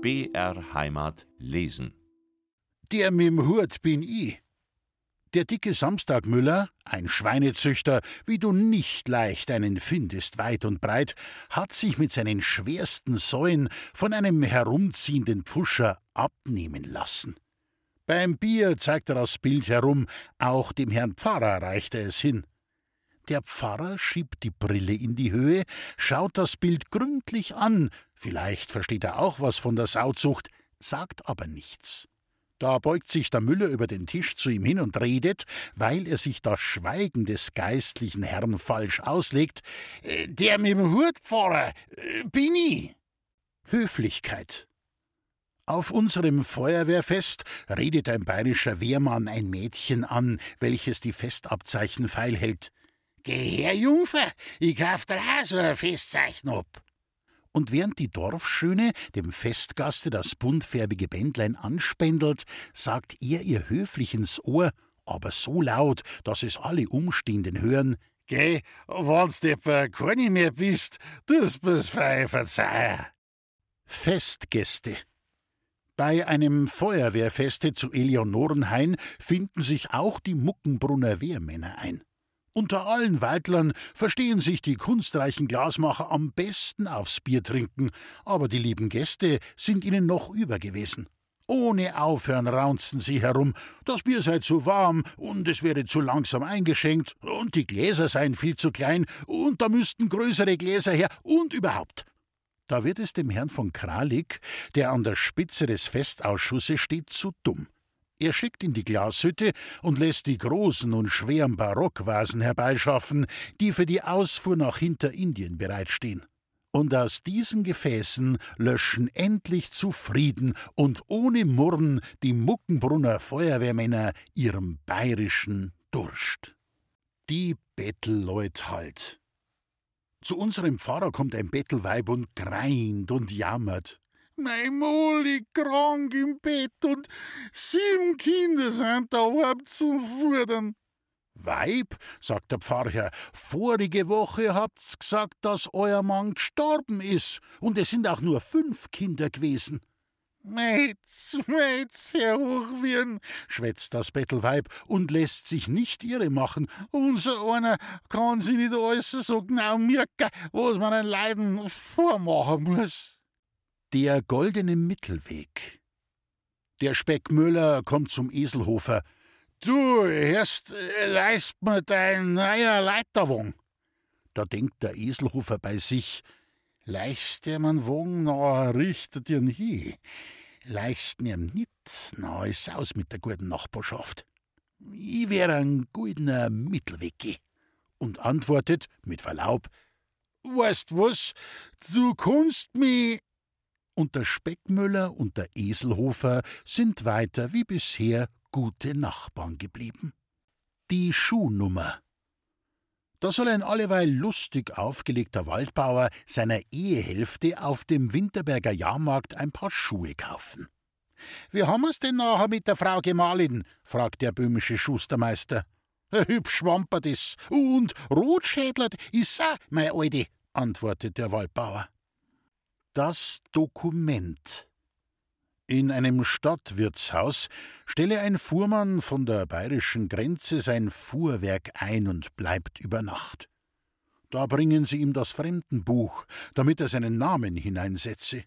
BR Heimat lesen. Der mit'm Hut bin ich. Der dicke Samstagmüller, ein Schweinezüchter, wie du nicht leicht einen findest weit und breit, hat sich mit seinen schwersten Säuen von einem herumziehenden Pfuscher abnehmen lassen. Beim Bier zeigt er das Bild herum, auch dem Herrn Pfarrer reicht er es hin. Der Pfarrer schiebt die Brille in die Höhe, schaut das Bild gründlich an, vielleicht versteht er auch was von der Sauzucht, sagt aber nichts. Da beugt sich der Müller über den Tisch zu ihm hin und redet, weil er sich das Schweigen des geistlichen Herrn falsch auslegt. Äh, der mit dem Hut, Pfarrer, äh, bin ich. Höflichkeit. Auf unserem Feuerwehrfest redet ein bayerischer Wehrmann ein Mädchen an, welches die Festabzeichen feilhält. Geh her, Jungfer, ich kauf dir auch so ein Festzeichen ab. Und während die Dorfschöne dem Festgaste das buntfärbige Bändlein anspendelt, sagt er ihr höflich ins Ohr, aber so laut, dass es alle Umstehenden hören, Geh, wenn's depper keine mehr bist, du's bis frei verzeihen. Festgäste bei einem Feuerwehrfeste zu Eleonorenhain finden sich auch die Muckenbrunner Wehrmänner ein. Unter allen Weidlern verstehen sich die kunstreichen Glasmacher am besten aufs Bier trinken, aber die lieben Gäste sind ihnen noch über gewesen. Ohne Aufhören raunzten sie herum, das Bier sei zu warm und es wäre zu langsam eingeschenkt und die Gläser seien viel zu klein und da müssten größere Gläser her und überhaupt. Da wird es dem Herrn von Kralik, der an der Spitze des Festausschusses steht, zu dumm. Er schickt in die Glashütte und lässt die großen und schweren Barockvasen herbeischaffen, die für die Ausfuhr nach Hinterindien bereitstehen. Und aus diesen Gefäßen löschen endlich zufrieden und ohne Murren die Muckenbrunner Feuerwehrmänner ihrem bayerischen Durst. Die Bettelleut halt. Zu unserem Pfarrer kommt ein Bettelweib und greint und jammert. Mein Moli krank im Bett und sieben Kinder sind da überhaupt zum Fordern. Weib, sagt der Pfarrherr, vorige Woche habt's gesagt, dass euer Mann gestorben ist, und es sind auch nur fünf Kinder gewesen. Meitz, Meitz, Herr Hochwirn, schwätzt das Bettelweib und lässt sich nicht irre machen. Unser einer kann sich nicht alles so genau merken, was man ein Leiden vormachen muss. Der goldene Mittelweg. Der Speckmüller kommt zum Eselhofer. Du, erst äh, leist mir dein neuer Leiterwagen. Da denkt der Eselhofer bei sich, leist dir man Wagen, na, richtet ihn hin leisten ihm nit, na ist aus mit der guten Nachbarschaft. Ich wär ein guter Mittelweg und antwortet mit Verlaub, weißt was, du kannst mi und der Speckmüller und der Eselhofer sind weiter wie bisher gute Nachbarn geblieben. Die Schuhnummer da soll ein alleweil lustig aufgelegter Waldbauer seiner Ehehälfte auf dem Winterberger Jahrmarkt ein paar Schuhe kaufen. Wie haben wir's denn nachher mit der Frau Gemahlin? fragt der böhmische Schustermeister. Hübsch wampert is und rotschädlert is auch, mein Alte, antwortet der Waldbauer. Das Dokument in einem Stadtwirtshaus stelle ein Fuhrmann von der bayerischen Grenze sein Fuhrwerk ein und bleibt über Nacht. Da bringen sie ihm das Fremdenbuch, damit er seinen Namen hineinsetze.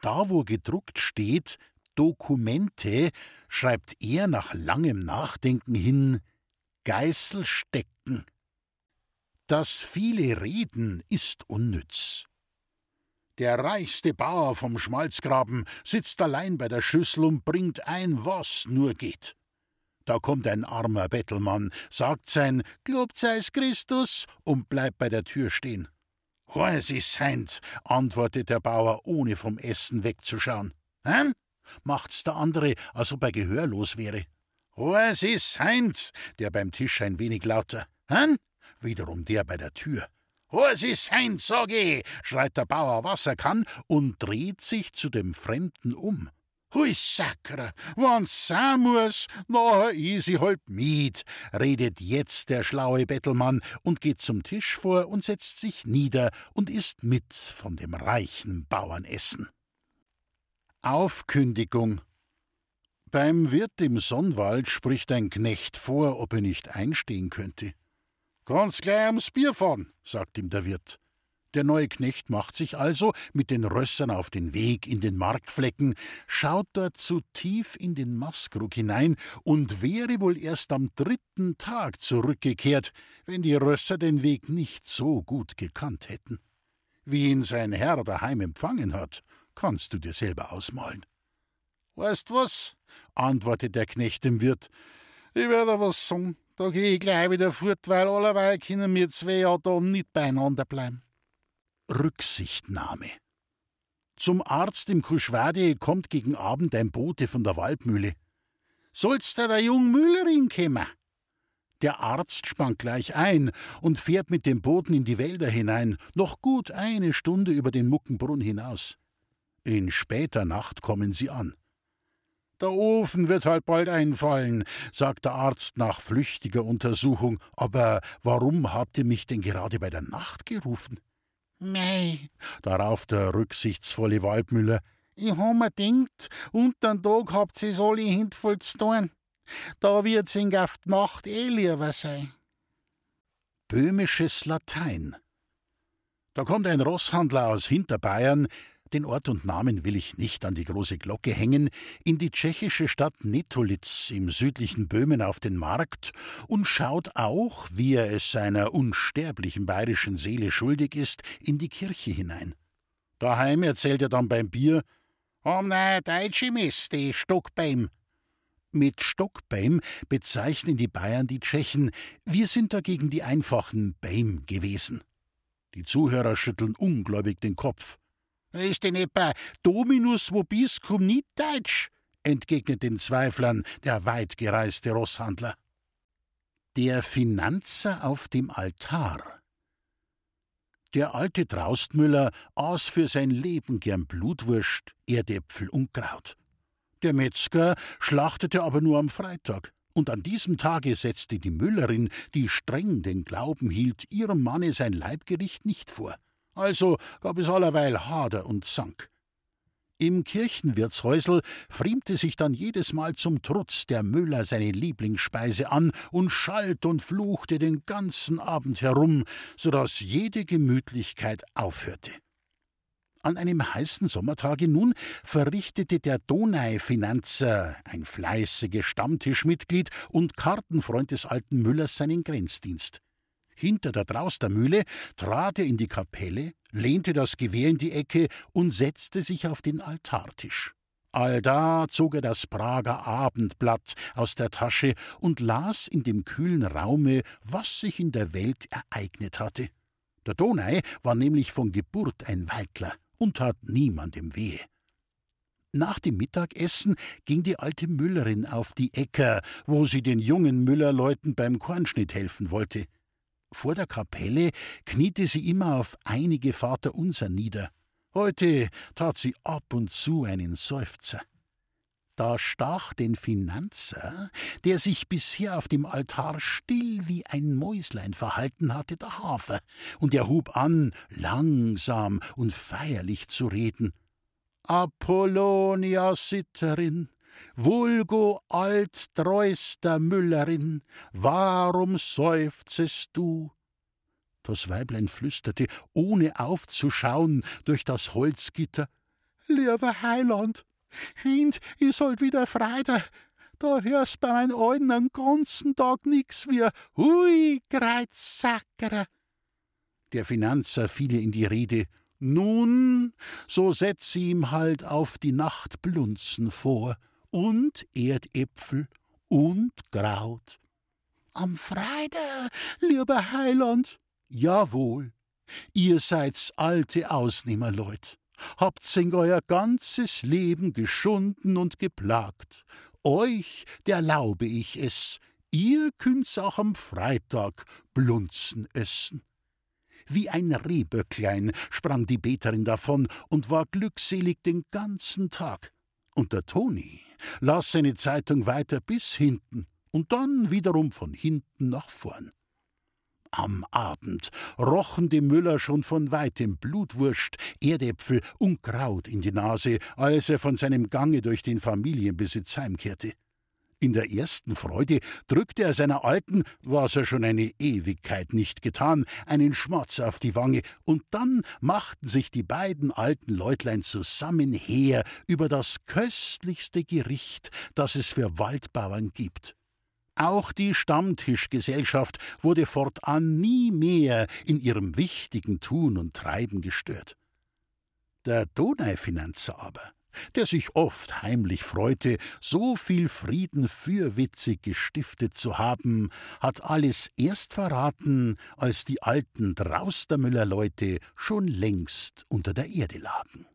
Da, wo gedruckt steht Dokumente, schreibt er nach langem Nachdenken hin Geißel stecken. Das viele Reden ist unnütz. Der reichste Bauer vom Schmalzgraben sitzt allein bei der Schüssel und bringt ein, was nur geht. Da kommt ein armer Bettelmann, sagt sein Globt sei's Christus und bleibt bei der Tür stehen. Was ist seint, antwortet der Bauer, ohne vom Essen wegzuschauen. Hm? macht's der andere, als ob er gehörlos wäre. Was ist seint, der beim Tisch ein wenig lauter. Hm? Wiederum der bei der Tür. Was ist sein, sag ich, schreit der Bauer, was er kann, und dreht sich zu dem Fremden um. Hui Sakra, wann's sein muss, nachher is ich halt mit, redet jetzt der schlaue Bettelmann und geht zum Tisch vor und setzt sich nieder und isst mit von dem reichen Bauernessen. Aufkündigung. Beim Wirt im Sonnwald spricht ein Knecht vor, ob er nicht einstehen könnte. Kannst gleich ums Bier fahren, sagt ihm der Wirt. Der neue Knecht macht sich also mit den Rössern auf den Weg in den Marktflecken, schaut dort zu tief in den Maskrug hinein und wäre wohl erst am dritten Tag zurückgekehrt, wenn die Rösser den Weg nicht so gut gekannt hätten. Wie ihn sein Herr daheim empfangen hat, kannst du dir selber ausmalen. Weißt was? antwortet der Knecht dem Wirt. Ich werde was sagen. Da geh ich gleich wieder fort, weil allerweil können wir zwei ja da nicht beieinander bleiben. Rücksichtnahme. Zum Arzt im Kuschwade kommt gegen Abend ein Bote von der Waldmühle. Sollst da der jungen Müllerin kommen? Der Arzt spannt gleich ein und fährt mit dem Boten in die Wälder hinein, noch gut eine Stunde über den Muckenbrunn hinaus. In später Nacht kommen sie an. Der Ofen wird halt bald einfallen, sagt der Arzt nach flüchtiger Untersuchung. Aber warum habt ihr mich denn gerade bei der Nacht gerufen? Mei, darauf der rücksichtsvolle Waldmüller. Ich hab mir denkt, untern Tag habt ihr alle hintvoll zu tun. Da wird's in die Nacht eh lieber sein. Böhmisches Latein. Da kommt ein Rosshandler aus Hinterbayern, den Ort und Namen will ich nicht an die große Glocke hängen, in die tschechische Stadt Netolitz im südlichen Böhmen auf den Markt und schaut auch, wie er es seiner unsterblichen bayerischen Seele schuldig ist, in die Kirche hinein. Daheim erzählt er dann beim Bier, am ne deutsche Mist, die Stockbeim. Mit Stockbeim bezeichnen die Bayern die Tschechen, wir sind dagegen die einfachen Beim gewesen. Die Zuhörer schütteln ungläubig den Kopf. Ist denn etwa Dominus vobiscum nicht deutsch? entgegnet den Zweiflern der weitgereiste Rosshandler. Der Finanzer auf dem Altar. Der alte Traustmüller aß für sein Leben gern Blutwurst, Erdäpfel und Kraut. Der Metzger schlachtete aber nur am Freitag. Und an diesem Tage setzte die Müllerin, die streng den Glauben hielt, ihrem Manne sein Leibgericht nicht vor. Also gab es allerweil Hader und Zank. Im Kirchenwirtshäusel friemte sich dann jedes Mal zum Trutz der Müller seine Lieblingsspeise an und schalt und fluchte den ganzen Abend herum, so dass jede Gemütlichkeit aufhörte. An einem heißen Sommertage nun verrichtete der Donai-Finanzer, ein fleißiges Stammtischmitglied und Kartenfreund des alten Müllers, seinen Grenzdienst. Hinter der Traustermühle trat er in die Kapelle, lehnte das Gewehr in die Ecke und setzte sich auf den Altartisch. Allda zog er das Prager Abendblatt aus der Tasche und las in dem kühlen Raume, was sich in der Welt ereignet hatte. Der Donai war nämlich von Geburt ein Weidler und tat niemandem wehe. Nach dem Mittagessen ging die alte Müllerin auf die Äcker, wo sie den jungen Müllerleuten beim Kornschnitt helfen wollte. Vor der Kapelle kniete sie immer auf einige Vaterunser nieder. Heute tat sie ab und zu einen Seufzer. Da stach den Finanzer, der sich bisher auf dem Altar still wie ein Mäuslein verhalten hatte, der Hafer, und er hub an, langsam und feierlich zu reden. Apollonia Sitterin, Vulgo altreuster Müllerin, warum seufzest du? Das Weiblein flüsterte, ohne aufzuschauen, durch das Holzgitter. Lieber Heiland, Hind is halt wieder Freitag. Da hörst bei meinen Alten den ganzen Tag nix wie Hui, Kreuzsackere. Der Finanzer fiel in die Rede. Nun, so setz ihm halt auf die Nacht Blunzen vor und Erdäpfel und Kraut. Am Freitag, lieber Heiland. Jawohl, ihr seid's alte Ausnehmerleut, habt's in euer ganzes Leben geschunden und geplagt. Euch derlaube ich es, ihr könnt's auch am Freitag Blunzen essen. Wie ein Rehböcklein sprang die Beterin davon und war glückselig den ganzen Tag. Und der Toni las seine Zeitung weiter bis hinten und dann wiederum von hinten nach vorn. Am Abend rochen die Müller schon von weitem Blutwurst, Erdäpfel und Kraut in die Nase, als er von seinem Gange durch den Familienbesitz heimkehrte. In der ersten Freude drückte er seiner Alten, was er schon eine Ewigkeit nicht getan, einen Schmatz auf die Wange, und dann machten sich die beiden alten Leutlein zusammen her über das köstlichste Gericht, das es für Waldbauern gibt. Auch die Stammtischgesellschaft wurde fortan nie mehr in ihrem wichtigen Tun und Treiben gestört. Der Donaufinanzer aber, der sich oft heimlich freute, so viel Frieden fürwitzig gestiftet zu haben, hat alles erst verraten, als die alten Draustermüller-Leute schon längst unter der Erde lagen.